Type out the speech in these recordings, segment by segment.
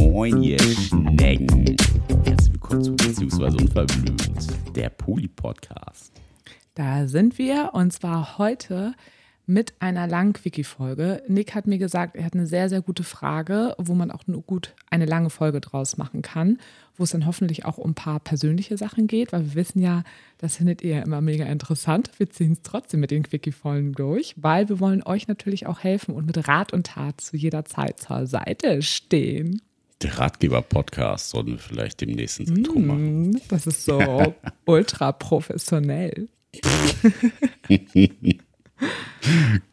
Moin, ihr Schnecken. Herzlich willkommen zu Beziehungsweise Unverblümt, der Poli-Podcast. Da sind wir und zwar heute mit einer langen Quickie-Folge. Nick hat mir gesagt, er hat eine sehr, sehr gute Frage, wo man auch nur gut eine lange Folge draus machen kann, wo es dann hoffentlich auch um ein paar persönliche Sachen geht, weil wir wissen ja, das findet ihr ja immer mega interessant. Wir ziehen es trotzdem mit den Quickie-Folgen durch, weil wir wollen euch natürlich auch helfen und mit Rat und Tat zu jeder Zeit zur Seite stehen. Der Ratgeber-Podcast sollten wir vielleicht demnächst ins Intro machen. Mm, Das ist so ultra professionell.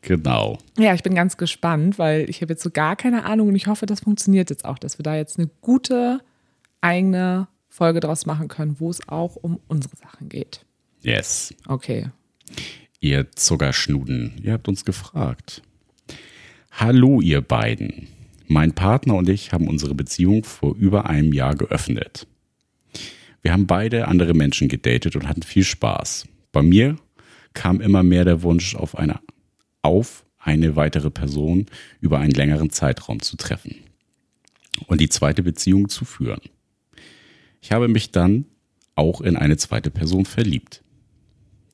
Genau. Ja, ich bin ganz gespannt, weil ich habe jetzt so gar keine Ahnung und ich hoffe, das funktioniert jetzt auch, dass wir da jetzt eine gute eigene Folge draus machen können, wo es auch um unsere Sachen geht. Yes. Okay. Ihr Zuckerschnuden, ihr habt uns gefragt. Hallo, ihr beiden. Mein Partner und ich haben unsere Beziehung vor über einem Jahr geöffnet. Wir haben beide andere Menschen gedatet und hatten viel Spaß. Bei mir kam immer mehr der Wunsch auf eine, auf eine weitere Person über einen längeren Zeitraum zu treffen und die zweite Beziehung zu führen. Ich habe mich dann auch in eine zweite Person verliebt.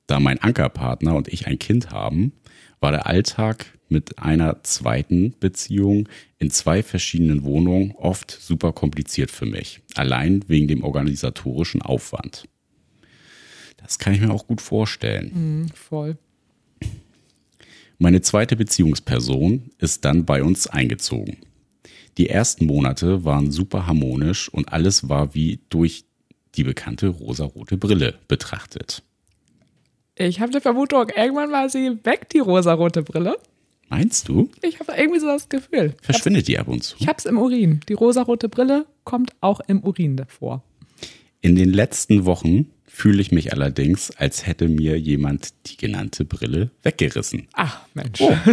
Da mein Ankerpartner und ich ein Kind haben, war der Alltag mit einer zweiten Beziehung in zwei verschiedenen Wohnungen oft super kompliziert für mich. Allein wegen dem organisatorischen Aufwand. Das kann ich mir auch gut vorstellen. Mhm, voll. Meine zweite Beziehungsperson ist dann bei uns eingezogen. Die ersten Monate waren super harmonisch und alles war wie durch die bekannte rosarote Brille betrachtet. Ich habe eine Vermutung, irgendwann war sie weg, die rosarote Brille. Meinst du? Ich habe irgendwie so das Gefühl. Verschwindet die ab und zu? Ich habe es im Urin. Die rosarote Brille kommt auch im Urin davor. In den letzten Wochen fühle ich mich allerdings, als hätte mir jemand die genannte Brille weggerissen. Ach, Mensch. Oh.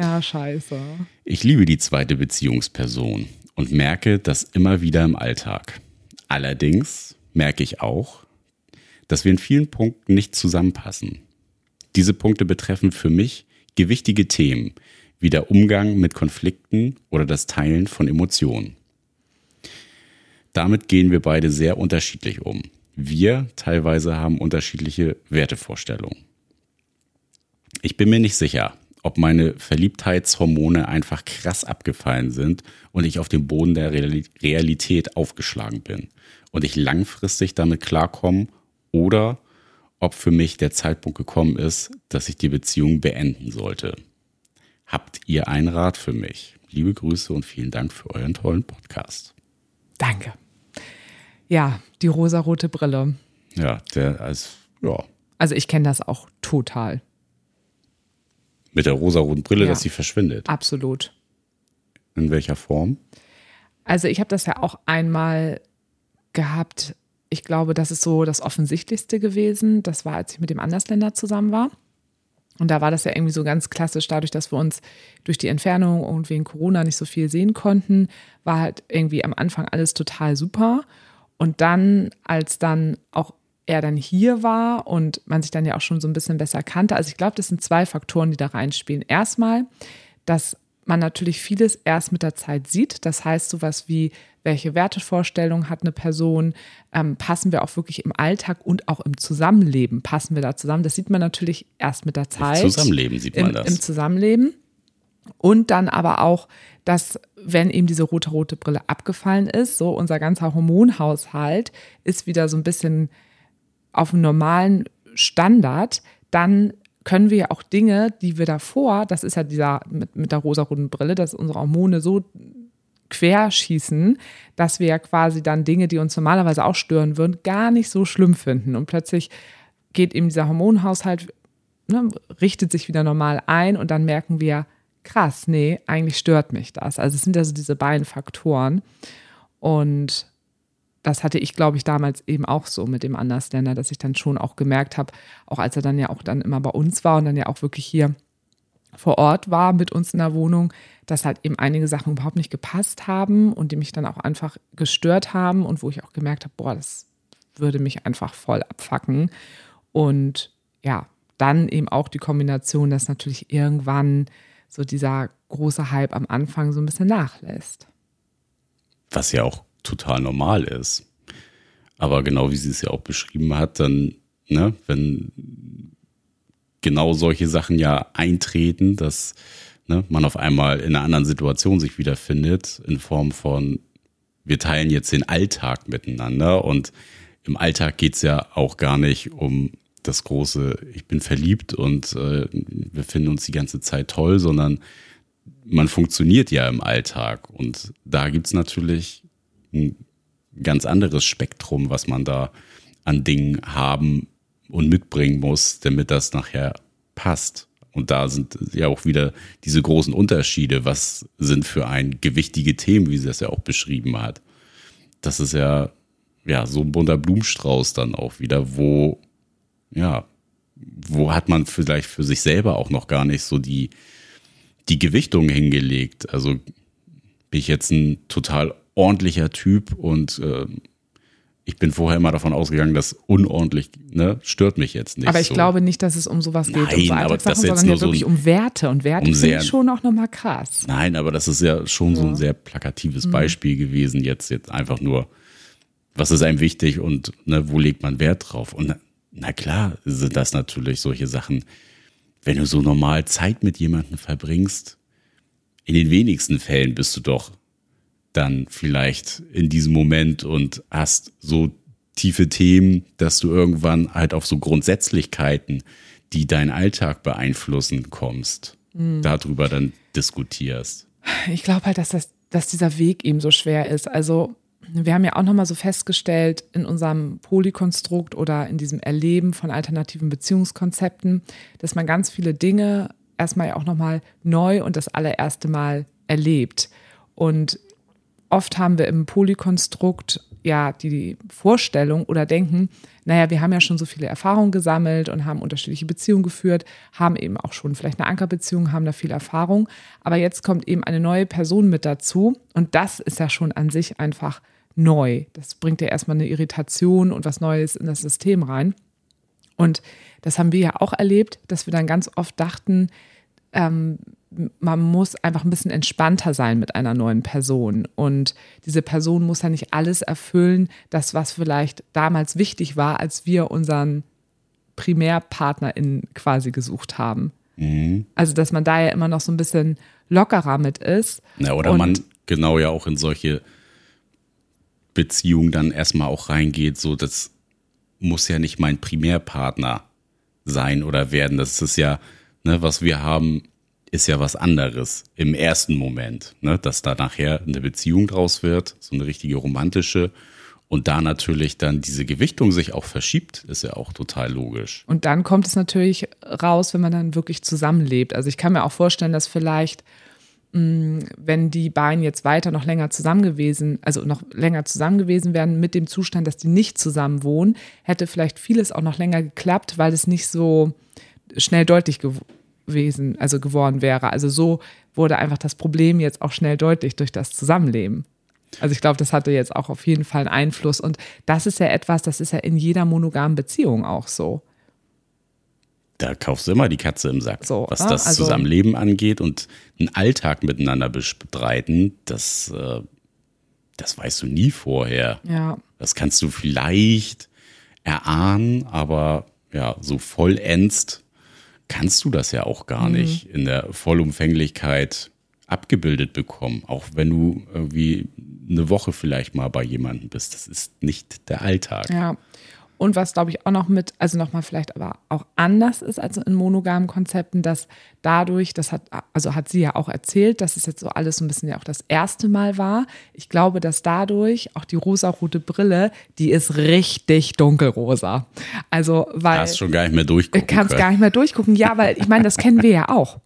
Ja, scheiße. Ich liebe die zweite Beziehungsperson und merke das immer wieder im Alltag. Allerdings merke ich auch, dass wir in vielen Punkten nicht zusammenpassen. Diese Punkte betreffen für mich gewichtige Themen, wie der Umgang mit Konflikten oder das Teilen von Emotionen. Damit gehen wir beide sehr unterschiedlich um. Wir teilweise haben unterschiedliche Wertevorstellungen. Ich bin mir nicht sicher, ob meine Verliebtheitshormone einfach krass abgefallen sind und ich auf dem Boden der Reali- Realität aufgeschlagen bin und ich langfristig damit klarkomme oder ob für mich der Zeitpunkt gekommen ist, dass ich die Beziehung beenden sollte. Habt ihr einen Rat für mich? Liebe Grüße und vielen Dank für euren tollen Podcast. Danke. Ja, die rosarote Brille. Ja, der als ja Also ich kenne das auch total. mit der rosaroten Brille, Ja. dass sie verschwindet. Absolut. In welcher Form? Also ich habe das ja auch einmal gehabt. Ich glaube, das ist so das Offensichtlichste gewesen. Das war, als ich mit dem Andersländer zusammen war. Und da war das ja irgendwie so ganz klassisch, dadurch, dass wir uns durch die Entfernung und wegen Corona nicht so viel sehen konnten, war halt irgendwie am Anfang alles total super. Und dann, als dann auch er dann hier war und man sich dann ja auch schon so ein bisschen besser kannte, also ich glaube, das sind zwei Faktoren, die da reinspielen. Erstmal, dass man natürlich vieles erst mit der Zeit sieht. Das heißt, sowas wie, welche Wertevorstellung hat eine Person, ähm, passen wir auch wirklich im Alltag und auch im Zusammenleben, passen wir da zusammen. Das sieht man natürlich erst mit der Zeit. Zusammenleben sieht man im, das. Im Zusammenleben. Und dann aber auch, dass wenn eben diese rote, rote Brille abgefallen ist, so unser ganzer Hormonhaushalt ist wieder so ein bisschen auf einem normalen Standard, dann können wir ja auch Dinge, die wir davor, das ist ja dieser mit, mit der rosaroten Brille, dass unsere Hormone so querschießen, dass wir ja quasi dann Dinge, die uns normalerweise auch stören würden, gar nicht so schlimm finden. Und plötzlich geht eben dieser Hormonhaushalt, ne, richtet sich wieder normal ein und dann merken wir, krass, nee, eigentlich stört mich das. Also es sind ja so diese beiden Faktoren. Und das hatte ich, glaube ich, damals eben auch so mit dem Andersländer, dass ich dann schon auch gemerkt habe, auch als er dann ja auch dann immer bei uns war und dann ja auch wirklich hier vor Ort war mit uns in der Wohnung, dass halt eben einige Sachen überhaupt nicht gepasst haben und die mich dann auch einfach gestört haben und wo ich auch gemerkt habe, boah, das würde mich einfach voll abfacken. Und ja, dann eben auch die Kombination, dass natürlich irgendwann so dieser große Hype am Anfang so ein bisschen nachlässt. Was ja auch total normal ist. Aber genau wie sie es ja auch beschrieben hat, dann, ne, wenn genau solche Sachen ja eintreten, dass ne, man auf einmal in einer anderen Situation sich wiederfindet, in Form von, wir teilen jetzt den Alltag miteinander und im Alltag geht's ja auch gar nicht um das große, ich bin verliebt und äh, wir finden uns die ganze Zeit toll, sondern man funktioniert ja im Alltag. Und da gibt's natürlich ein ganz anderes Spektrum, was man da an Dingen haben und mitbringen muss, damit das nachher passt. Und da sind ja auch wieder diese großen Unterschiede. Was sind für ein gewichtige Themen, wie sie das ja auch beschrieben hat. Das ist ja, ja, so ein bunter Blumenstrauß dann auch wieder, wo, ja, wo hat man vielleicht für sich selber auch noch gar nicht so die, die Gewichtung hingelegt. Also bin ich jetzt ein total ordentlicher Typ und äh, ich bin vorher immer davon ausgegangen, dass unordentlich ne, stört mich jetzt nicht. Aber ich so. glaube nicht, dass es um sowas geht, Nein, um so aber das sondern ja wirklich so um Werte. Und Werte um ich schon auch nochmal krass. Nein, aber das ist ja schon so ein sehr plakatives Mhm. Beispiel gewesen. Jetzt, jetzt einfach nur, was ist einem wichtig und ne, wo legt man Wert drauf? Und na, klar sind das natürlich solche Sachen, wenn du so normal Zeit mit jemandem verbringst, in den wenigsten Fällen bist du doch dann vielleicht in diesem Moment und hast so tiefe Themen, dass du irgendwann halt auf so Grundsätzlichkeiten, die deinen Alltag beeinflussen, kommst, Mhm. darüber dann diskutierst. Ich glaube halt, dass, das, dass dieser Weg eben so schwer ist. Also wir haben ja auch nochmal so festgestellt in unserem Polykonstrukt oder in diesem Erleben von alternativen Beziehungskonzepten, dass man ganz viele Dinge erstmal ja auch nochmal neu und das allererste Mal erlebt. Und oft haben wir im Polykonstrukt ja die Vorstellung oder denken, naja, wir haben ja schon so viele Erfahrungen gesammelt und haben unterschiedliche Beziehungen geführt, haben eben auch schon vielleicht eine Ankerbeziehung, haben da viel Erfahrung. Aber jetzt kommt eben eine neue Person mit dazu und das ist ja schon an sich einfach neu. Das bringt ja erstmal eine Irritation und was Neues in das System rein. Und das haben wir ja auch erlebt, dass wir dann ganz oft dachten, ähm, man muss einfach ein bisschen entspannter sein mit einer neuen Person. Und diese Person muss ja nicht alles erfüllen, das, was vielleicht damals wichtig war, als wir unseren PrimärpartnerInnen quasi gesucht haben. Also, dass man da ja immer noch so ein bisschen lockerer mit ist. Ja, oder man genau ja auch in solche Beziehungen dann erstmal auch reingeht, so das muss ja nicht mein Primärpartner sein oder werden. Das ist ja, ne, was wir haben, ist ja was anderes im ersten Moment, ne, dass da nachher eine Beziehung draus wird, so eine richtige romantische und da natürlich dann diese Gewichtung sich auch verschiebt, ist ja auch total logisch. Und dann kommt es natürlich raus, wenn man dann wirklich zusammenlebt. Also ich kann mir auch vorstellen, dass vielleicht, wenn die beiden jetzt weiter noch länger zusammen gewesen, also noch länger zusammen gewesen wären mit dem Zustand, dass die nicht zusammen wohnen, hätte vielleicht vieles auch noch länger geklappt, weil es nicht so schnell deutlich gewesen, also geworden wäre. Also so wurde einfach das Problem jetzt auch schnell deutlich durch das Zusammenleben. Also ich glaube, das hatte jetzt auch auf jeden Fall einen Einfluss. Und das ist ja etwas, das ist ja in jeder monogamen Beziehung auch so. Da kaufst du immer die Katze im Sack. So, was ne? das Also- Zusammenleben angeht und einen Alltag miteinander bestreiten, das, äh, das weißt du nie vorher. Ja. Das kannst du vielleicht erahnen, aber ja, so vollends kannst du das ja auch gar nicht in der Vollumfänglichkeit abgebildet bekommen. Auch wenn du irgendwie eine Woche vielleicht mal bei jemandem bist. Das ist nicht der Alltag. Ja. Und was, glaube ich, auch noch mit, also nochmal vielleicht aber auch anders ist als in monogamen Konzepten, dass dadurch, das hat, also hat sie ja auch erzählt, dass es jetzt so alles so ein bisschen ja auch das erste Mal war. Ich glaube, dass dadurch auch die rosarote Brille, die ist richtig dunkelrosa. Also, weil. Hast schon gar nicht mehr durchgucken kannst können. gar nicht mehr durchgucken. Ja, weil ich meine, das kennen wir ja auch.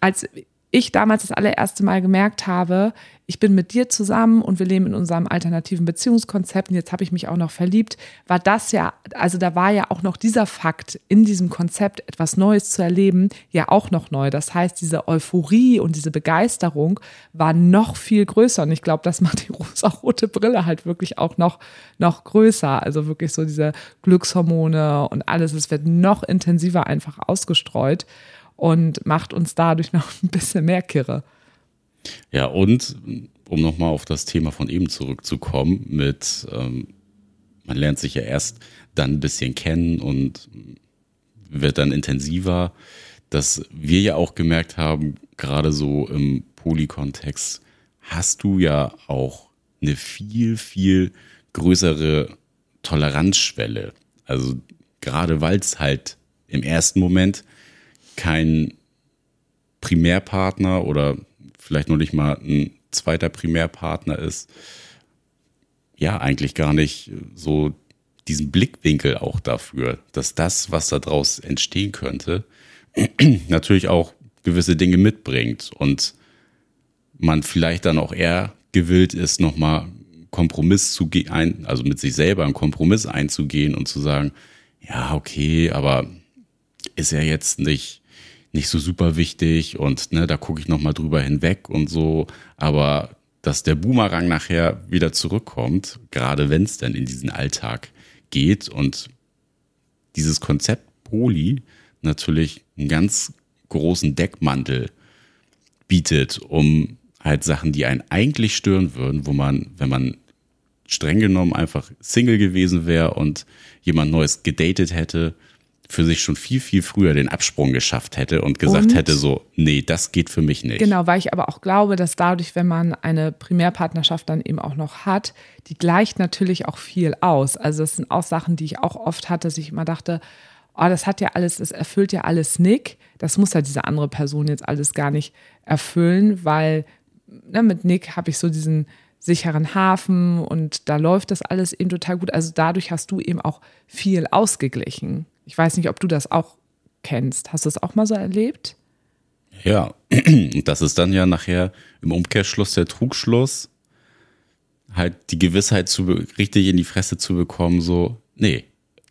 Als ich damals das allererste Mal gemerkt habe, ich bin mit dir zusammen und wir leben in unserem alternativen Beziehungskonzept und jetzt habe ich mich auch noch verliebt, war das ja, also da war ja auch noch dieser Fakt in diesem Konzept etwas Neues zu erleben, ja auch noch neu. Das heißt, diese Euphorie und diese Begeisterung war noch viel größer und ich glaube, das macht die rosa-rote Brille halt wirklich auch noch, noch größer. Also wirklich so diese Glückshormone und alles, es wird noch intensiver einfach ausgestreut. und macht uns dadurch noch ein bisschen mehr Kirre. Ja, und um nochmal auf das Thema von eben zurückzukommen, mit ähm, man lernt sich ja erst dann ein bisschen kennen und wird dann intensiver, dass wir ja auch gemerkt haben, gerade so im Polykontext, hast du ja auch eine viel, viel größere Toleranzschwelle. Also gerade weil es halt im ersten Moment kein Primärpartner oder vielleicht noch nicht mal ein zweiter Primärpartner ist, ja, eigentlich gar nicht so diesen Blickwinkel auch dafür, dass das, was daraus entstehen könnte, natürlich auch gewisse Dinge mitbringt und man vielleicht dann auch eher gewillt ist, nochmal Kompromiss zu gehen, also mit sich selber einen Kompromiss einzugehen und zu sagen, ja, okay, aber ist ja jetzt nicht, nicht so super wichtig und ne, da gucke ich nochmal drüber hinweg und so, aber dass der Boomerang nachher wieder zurückkommt, gerade wenn es dann in diesen Alltag geht und dieses Konzept Poli natürlich einen ganz großen Deckmantel bietet, um halt Sachen, die einen eigentlich stören würden, wo man, wenn man streng genommen einfach Single gewesen wäre und jemand Neues gedatet hätte, für sich schon viel, viel früher den Absprung geschafft hätte und gesagt und, hätte so, nee, das geht für mich nicht. Genau, weil ich aber auch glaube, dass dadurch, wenn man eine Primärpartnerschaft dann eben auch noch hat, die gleicht natürlich auch viel aus. Also das sind auch Sachen, die ich auch oft hatte, dass ich immer dachte, oh, das hat ja alles, das erfüllt ja alles Nick. Das muss ja diese andere Person jetzt alles gar nicht erfüllen, weil ne, mit Nick habe ich so diesen sicheren Hafen und da läuft das alles eben total gut. Also dadurch hast du eben auch viel ausgeglichen. Ich weiß nicht, ob du das auch kennst. Hast du das auch mal so erlebt? Ja, und das ist dann ja nachher im Umkehrschluss der Trugschluss, halt die Gewissheit zu richtig in die Fresse zu bekommen, so, nee,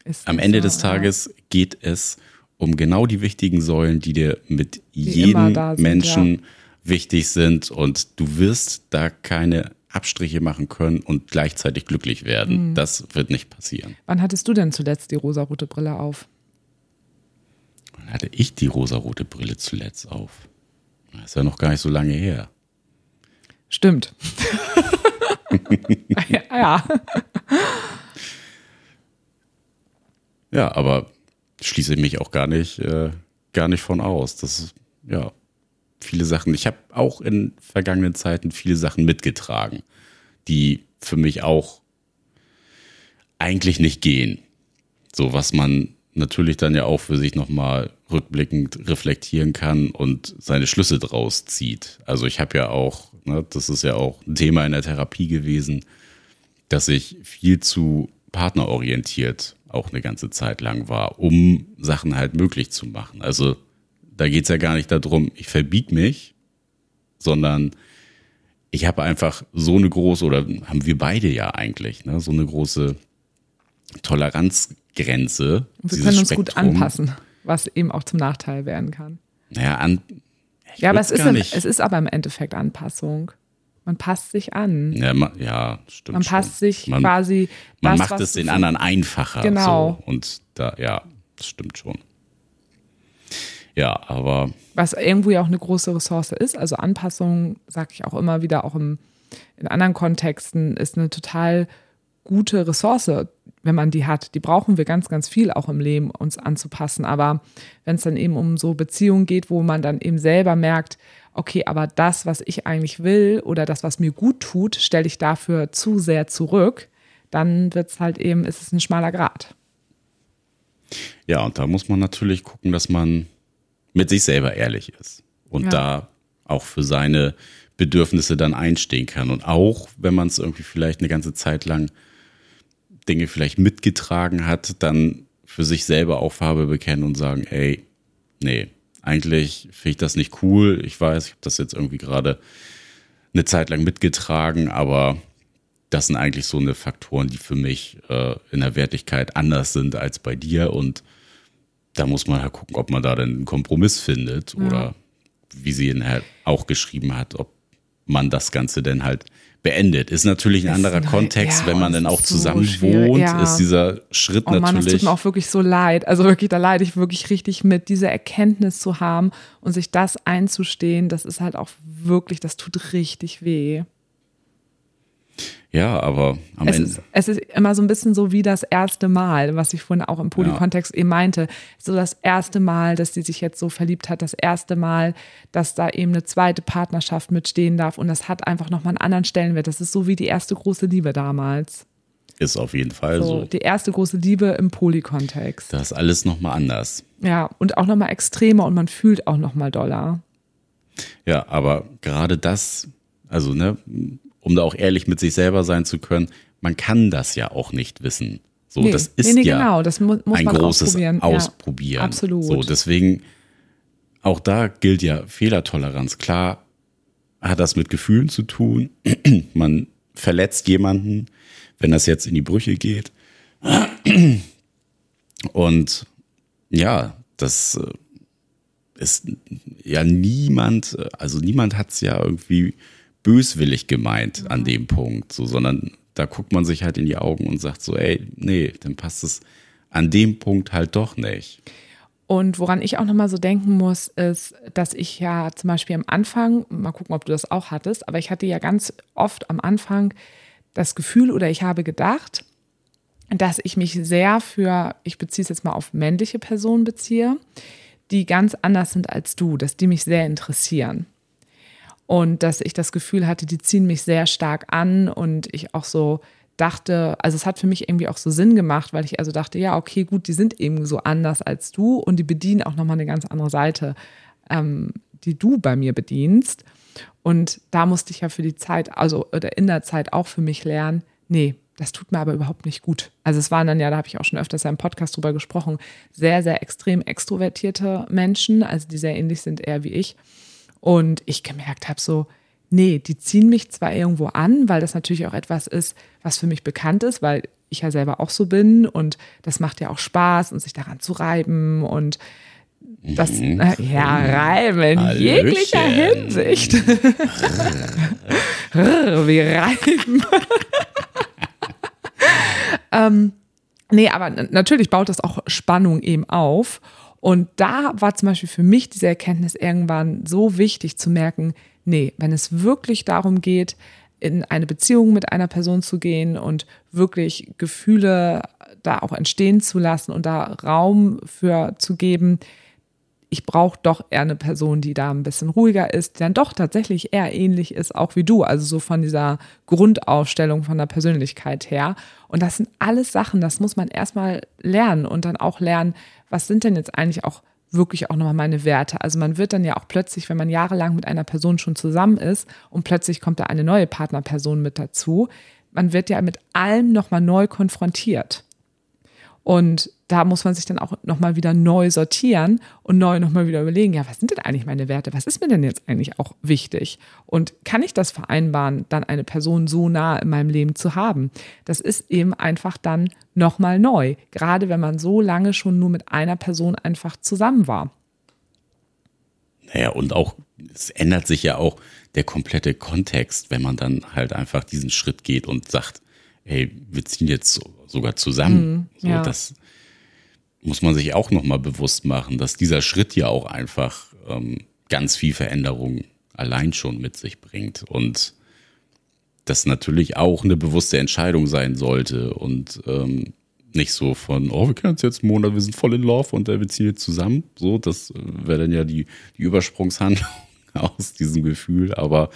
ist am Ende so, des Tages ja. geht es um genau die wichtigen Säulen, die dir mit die jedem sind, Menschen ja. wichtig sind und du wirst da keine Abstriche machen können und gleichzeitig glücklich werden. Mhm. Das wird nicht passieren. Wann hattest du denn zuletzt die rosarote Brille auf? Wann hatte ich die rosarote Brille zuletzt auf? Das ist ja noch gar nicht so lange her. Stimmt. ja. Ja, aber schließe mich auch gar nicht, äh, gar nicht von aus. Das ist, ja, viele Sachen. Ich habe auch in vergangenen Zeiten viele Sachen mitgetragen, die für mich auch eigentlich nicht gehen. So was man natürlich dann ja auch für sich nochmal rückblickend reflektieren kann und seine Schlüsse draus zieht. Also ich habe ja auch, ne, das ist ja auch ein Thema in der Therapie gewesen, dass ich viel zu partnerorientiert auch eine ganze Zeit lang war, um Sachen halt möglich zu machen. Also da geht es ja gar nicht darum, ich verbieg mich, sondern ich habe einfach so eine große, oder haben wir beide ja eigentlich, ne, so eine große Toleranzgrenze. Und wir können uns Spektrum. gut anpassen, was eben auch zum Nachteil werden kann. Naja, an. Ja, aber es ist, im, es ist aber im Endeffekt Anpassung. Man passt sich an. Ja, man, ja stimmt. Man passt schon. sich man, quasi. Man das, macht es den anderen einfacher. Genau. So. Und da, ja, das stimmt schon. Ja, aber. Was irgendwo ja auch eine große Ressource ist. Also Anpassung, sage ich auch immer wieder, auch im, in anderen Kontexten, ist eine total gute Ressource, wenn man die hat. Die brauchen wir ganz, ganz viel auch im Leben, uns anzupassen. Aber wenn es dann eben um so Beziehungen geht, wo man dann eben selber merkt, okay, aber das, was ich eigentlich will oder das, was mir gut tut, stelle ich dafür zu sehr zurück, dann wird es halt eben, ist es ein schmaler Grad. Ja, und da muss man natürlich gucken, dass man mit sich selber ehrlich ist und ja. da auch für seine Bedürfnisse dann einstehen kann. Und auch, wenn man es irgendwie vielleicht eine ganze Zeit lang Dinge vielleicht mitgetragen hat, dann für sich selber auch Farbe bekennen und sagen, ey, nee, eigentlich finde ich das nicht cool. Ich weiß, ich habe das jetzt irgendwie gerade eine Zeit lang mitgetragen, aber das sind eigentlich so eine Faktoren, die für mich äh, in der Wertigkeit anders sind als bei dir und da muss man halt gucken, ob man da dann einen Kompromiss findet ja. oder wie sie ihn halt auch geschrieben hat, ob man das Ganze denn halt beendet. Ist natürlich ein Ist anderer neu- Kontext, ja, wenn man dann auch so zusammen schwierig, wohnt, ja. ist dieser Schritt Oh Mann, das tut natürlich. mir auch wirklich so leid. Also wirklich, da leide ich wirklich richtig mit, diese Erkenntnis zu haben und sich das einzustehen, das ist halt auch wirklich, das tut richtig weh. Ja, aber am Es Ende. ist, es ist immer so ein bisschen so wie das erste Mal, was ich vorhin auch im Polykontext eben meinte. So das erste Mal, dass sie sich jetzt so verliebt hat, das erste Mal, dass da eben eine zweite Partnerschaft mitstehen darf. Und das hat einfach nochmal einen anderen Stellenwert. Das ist so wie die erste große Liebe damals. Ist auf jeden Fall So, so. die erste große Liebe im Polykontext. Das ist alles nochmal anders. Ja, und auch nochmal extremer und man fühlt auch nochmal doller. Ja, aber gerade das, also, ne, um da auch ehrlich mit sich selber sein zu können, man kann das ja auch nicht wissen. So, Nee, das ist nee, nee, ja genau, das mu muss ein man großes ausprobieren. Ja, Ausprobieren. absolut. So, deswegen, auch da gilt ja Fehlertoleranz. Klar hat das mit Gefühlen zu tun. man verletzt jemanden, wenn das jetzt in die Brüche geht. Und ja, das äh, ist ja niemand, äh, also niemand hat es ja irgendwie böswillig gemeint an dem Punkt, so, sondern da guckt man sich halt in die Augen und sagt so, ey, nee, dann passt es an dem Punkt halt doch nicht. Und woran ich auch nochmal so denken muss, ist, dass ich ja zum Beispiel am Anfang, mal gucken, ob du das auch hattest, aber ich hatte ja ganz oft am Anfang das Gefühl oder ich habe gedacht, dass ich mich sehr für, ich beziehe es jetzt mal auf männliche Personen beziehe, die ganz anders sind als du, dass die mich sehr interessieren. Und dass ich das Gefühl hatte, die ziehen mich sehr stark an und ich auch so dachte, also es hat für mich irgendwie auch so Sinn gemacht, weil ich also dachte, ja, okay, gut, die sind eben so anders als du und die bedienen auch nochmal eine ganz andere Seite, ähm, die du bei mir bedienst. Und da musste ich ja für die Zeit, also oder in der Zeit auch für mich lernen, nee, das tut mir aber überhaupt nicht gut. Also es waren dann ja, da habe ich auch schon öfters ja im Podcast drüber gesprochen, sehr, sehr extrem extrovertierte Menschen, also die sehr ähnlich sind eher wie ich. Und ich gemerkt habe so, nee, die ziehen mich zwar irgendwo an, weil das natürlich auch etwas ist, was für mich bekannt ist, weil ich ja selber auch so bin und das macht ja auch Spaß und sich daran zu reiben und das, äh, ja, reiben in Hallöchen. jeglicher Hinsicht. Wir reiben. ähm, nee, aber natürlich baut das auch Spannung eben auf. Und da war zum Beispiel für mich diese Erkenntnis irgendwann so wichtig zu merken, nee, wenn es wirklich darum geht, in eine Beziehung mit einer Person zu gehen und wirklich Gefühle da auch entstehen zu lassen und da Raum für zu geben, ich brauche doch eher eine Person, die da ein bisschen ruhiger ist, die dann doch tatsächlich eher ähnlich ist, auch wie du. Also so von dieser Grundausstellung von der Persönlichkeit her. Und das sind alles Sachen, das muss man erstmal lernen und dann auch lernen, was sind denn jetzt eigentlich auch wirklich auch nochmal meine Werte. Also man wird dann ja auch plötzlich, wenn man jahrelang mit einer Person schon zusammen ist und plötzlich kommt da eine neue Partnerperson mit dazu, man wird ja mit allem nochmal neu konfrontiert. Und da muss man sich dann auch nochmal wieder neu sortieren und neu nochmal wieder überlegen, ja, was sind denn eigentlich meine Werte? Was ist mir denn jetzt eigentlich auch wichtig? Und kann ich das vereinbaren, dann eine Person so nah in meinem Leben zu haben? Das ist eben einfach dann nochmal neu, gerade wenn man so lange schon nur mit einer Person einfach zusammen war. Naja, und auch, es ändert sich ja auch der komplette Kontext, wenn man dann halt einfach diesen Schritt geht und sagt, hey, wir ziehen jetzt so- sogar zusammen. so, ja. Das muss man sich auch nochmal bewusst machen, dass dieser Schritt ja auch einfach ähm, ganz viel Veränderung allein schon mit sich bringt. Und das natürlich auch eine bewusste Entscheidung sein sollte und ähm, nicht so von, oh, wir kennen uns jetzt einen Monat, wir sind voll in Love und äh, wir ziehen jetzt zusammen. So, das äh, wäre dann ja die, die Übersprungshandlung aus diesem Gefühl. Aber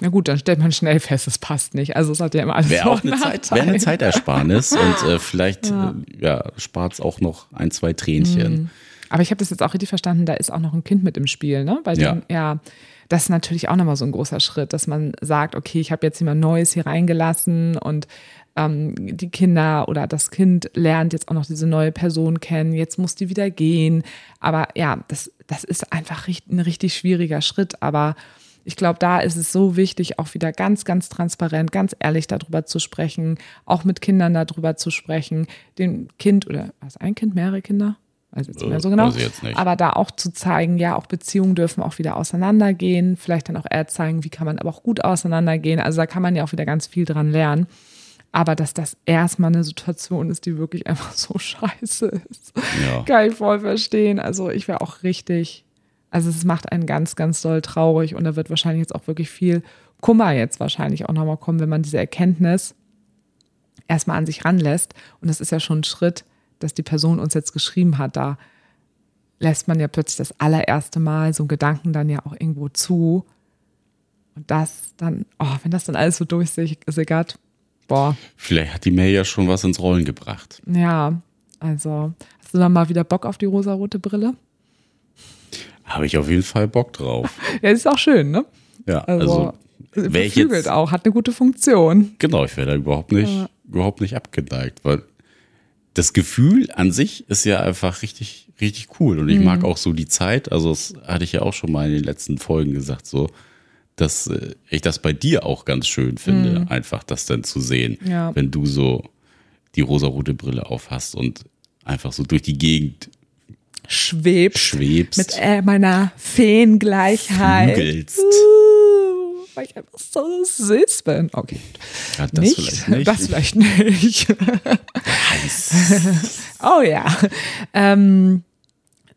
Na gut, dann stellt man schnell fest, es passt nicht. Also es hat ja immer alles wäre auch eine, Zeit, wär eine Zeitersparnis und äh, vielleicht ja. Äh, ja, spart es auch noch ein, zwei Tränchen. Aber ich habe das jetzt auch richtig verstanden, da ist auch noch ein Kind mit im Spiel, ne? Bei Ja. dem, ja, das ist natürlich auch nochmal so ein großer Schritt, dass man sagt, okay, ich habe jetzt jemand Neues hier reingelassen und ähm, die Kinder oder das Kind lernt jetzt auch noch diese neue Person kennen, jetzt muss die wieder gehen. Aber ja, das, das ist einfach ein richtig schwieriger Schritt. Aber ich glaube, da ist es so wichtig, auch wieder ganz, ganz transparent, ganz ehrlich darüber zu sprechen, auch mit Kindern darüber zu sprechen, dem Kind oder was ein Kind, mehrere Kinder? weiß jetzt nicht mehr so genau. Weiß ich jetzt nicht. Aber da auch zu zeigen, ja, auch Beziehungen dürfen auch wieder auseinandergehen. Vielleicht dann auch eher zeigen, wie kann man aber auch gut auseinandergehen. Also da kann man ja auch wieder ganz viel dran lernen. Aber dass das erstmal eine Situation ist, die wirklich einfach so scheiße ist, Ja. kann ich voll verstehen. Also ich wäre auch richtig, also es macht einen ganz, ganz doll traurig und da wird wahrscheinlich jetzt auch wirklich viel Kummer jetzt wahrscheinlich auch nochmal kommen, wenn man diese Erkenntnis erstmal an sich ranlässt. Und das ist ja schon ein Schritt, dass die Person uns jetzt geschrieben hat. Da lässt man ja plötzlich das allererste Mal so einen Gedanken dann ja auch irgendwo zu. Und das dann, oh, wenn das dann alles so durchsickert, boah, Vielleicht hat die Mail ja schon was ins Rollen gebracht. ja, also hast du dann mal wieder Bock auf die rosarote Brille? Habe ich auf jeden Fall Bock drauf. Ja, ist auch schön, ne? Ja, Also, also, wär ich beflügelt jetzt- auch, hat eine gute Funktion. genau, ich wäre da überhaupt nicht, überhaupt nicht abgeneigt, weil das Gefühl an sich ist ja einfach richtig, richtig cool. Und ich Mhm. mag auch so die Zeit, also das hatte ich ja auch schon mal in den letzten Folgen gesagt, so, dass äh, ich das bei dir auch ganz schön finde, einfach das dann zu sehen, Mhm. Ja. wenn du so die rosarote Brille auf hast und einfach so durch die Gegend Schwebt. schwebst, Mit äh, meiner Feengleichheit. flügelst. Uh, weil ich einfach so süß bin. Okay. Ja, das nicht? vielleicht nicht. Das vielleicht nicht. Heiß. Oh ja. Ähm,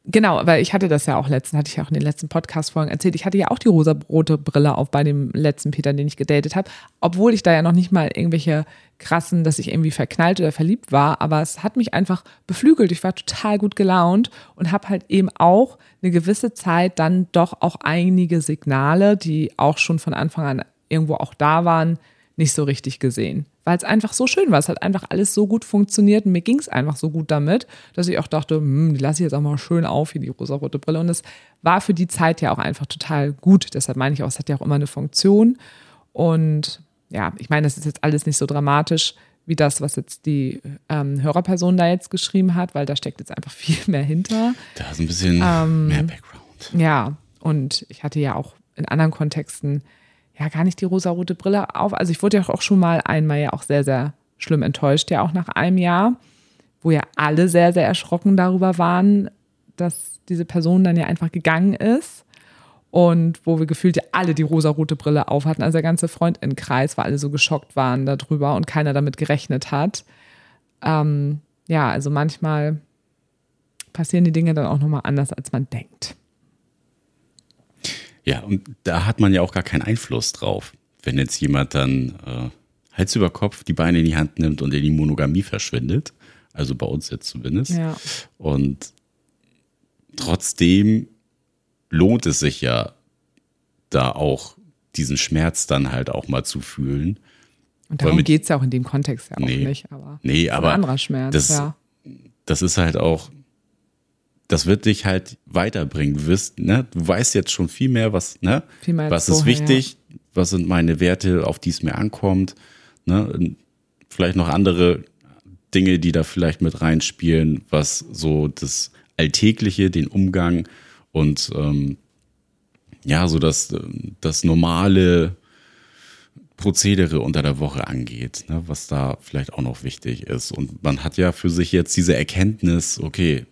genau, weil ich hatte das ja auch letzten, hatte ich ja auch in den letzten Podcast-Folgen erzählt. Ich hatte ja auch die rosa-rote Brille auf bei dem letzten Peter, den ich gedatet habe. Obwohl ich da ja noch nicht mal irgendwelche krassen, dass ich irgendwie verknallt oder verliebt war. Aber es hat mich einfach beflügelt. Ich war total gut gelaunt und habe halt eben auch eine gewisse Zeit dann doch auch einige Signale, die auch schon von Anfang an irgendwo auch da waren, nicht so richtig gesehen. Weil es einfach so schön war. Es hat einfach alles so gut funktioniert und mir ging es einfach so gut damit, dass ich auch dachte, hm, die lasse ich jetzt auch mal schön auf, hier die rosarote Brille. Und es war für die Zeit ja auch einfach total gut. Deshalb meine ich auch, es hat ja auch immer eine Funktion. Und ja, ich meine, das ist jetzt alles nicht so dramatisch wie das, was jetzt die ähm, Hörerperson da jetzt geschrieben hat, weil da steckt jetzt einfach viel mehr hinter. Da ist ein bisschen Ähm, mehr Background. Ja, und ich hatte ja auch in anderen Kontexten ja gar nicht die rosarote Brille auf. Also ich wurde ja auch schon mal einmal ja auch sehr, sehr schlimm enttäuscht, ja auch nach einem Jahr, wo ja alle sehr, sehr erschrocken darüber waren, dass diese Person dann ja einfach gegangen ist. Und wo wir gefühlt ja alle die rosarote Brille auf hatten. Also der ganze Freundinnenkreis, weil alle so geschockt waren darüber und keiner damit gerechnet hat. Ähm, ja, also manchmal passieren die Dinge dann auch nochmal anders, als man denkt. Ja, und da hat man ja auch gar keinen Einfluss drauf. Wenn jetzt jemand dann äh, Hals über Kopf die Beine in die Hand nimmt und in die Monogamie verschwindet, also bei uns jetzt zumindest, Ja. und trotzdem lohnt es sich ja da auch diesen Schmerz dann halt auch mal zu fühlen. Und darum geht es ja auch in dem Kontext ja auch Nee. nicht. Aber Nee, aber ein anderer Schmerz, das- ja. das ist halt auch, das wird dich halt weiterbringen. Du wirst, ne, du weißt jetzt schon viel mehr, was, ne, mehr was ist vorher, wichtig, was sind meine Werte, auf die es mir ankommt, ne, vielleicht noch andere Dinge, die da vielleicht mit reinspielen, was so das Alltägliche, den Umgang und ähm, ja, so das, das normale Prozedere unter der Woche angeht, ne, was da vielleicht auch noch wichtig ist. Und man hat ja für sich jetzt diese Erkenntnis, okay,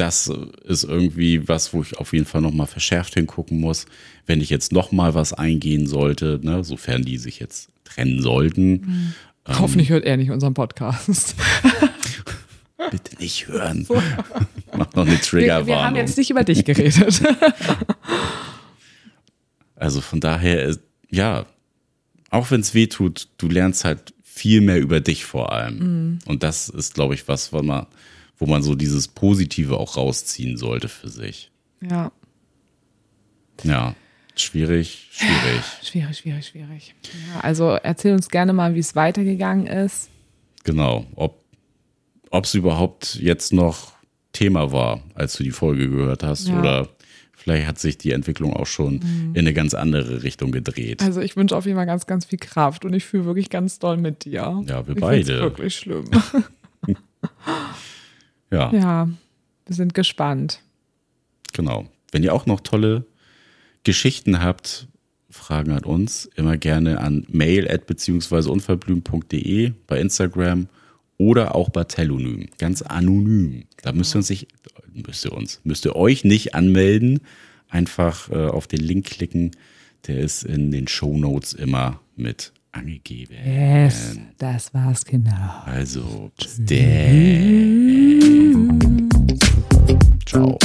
das ist irgendwie was, wo ich auf jeden Fall nochmal verschärft hingucken muss, wenn ich jetzt nochmal was eingehen sollte, ne, sofern die sich jetzt trennen sollten. Hoffentlich hört er nicht unseren Podcast. Bitte nicht hören. Mach noch eine Wir, wir haben Triggerwarnung. jetzt nicht über dich geredet. Also von daher, ist- ja, auch wenn es weh tut, du lernst halt viel mehr über dich vor allem. Und das ist, glaube ich, was, wo man, wo man so dieses Positive auch rausziehen sollte für sich. ja, Ja, schwierig, schwierig. schwierig, schwierig, schwierig. Ja, also erzähl uns gerne mal, wie es weitergegangen ist. Genau, ob es überhaupt jetzt noch Thema war, als du die Folge gehört hast, Ja. oder vielleicht hat sich die Entwicklung auch schon in eine ganz andere Richtung gedreht. Also ich wünsche auf jeden Fall ganz, ganz viel Kraft und ich fühle wirklich ganz doll mit dir. Ja, wir ich beide. wirklich schlimm. Ja, Ja, wir sind gespannt. genau. Wenn ihr auch noch tolle Geschichten habt, Fragen an uns, immer gerne an mail at beziehungsweise unverblümt.de bei Instagram oder auch bei Telonym, ganz anonym. Da müsst ihr uns sich, müsst ihr uns, müsst ihr euch nicht anmelden, einfach äh, auf den Link klicken. Der ist in den Show Notes immer mit angegeben. Yes, das war's, Kinder. Also, bis dann. Ciao.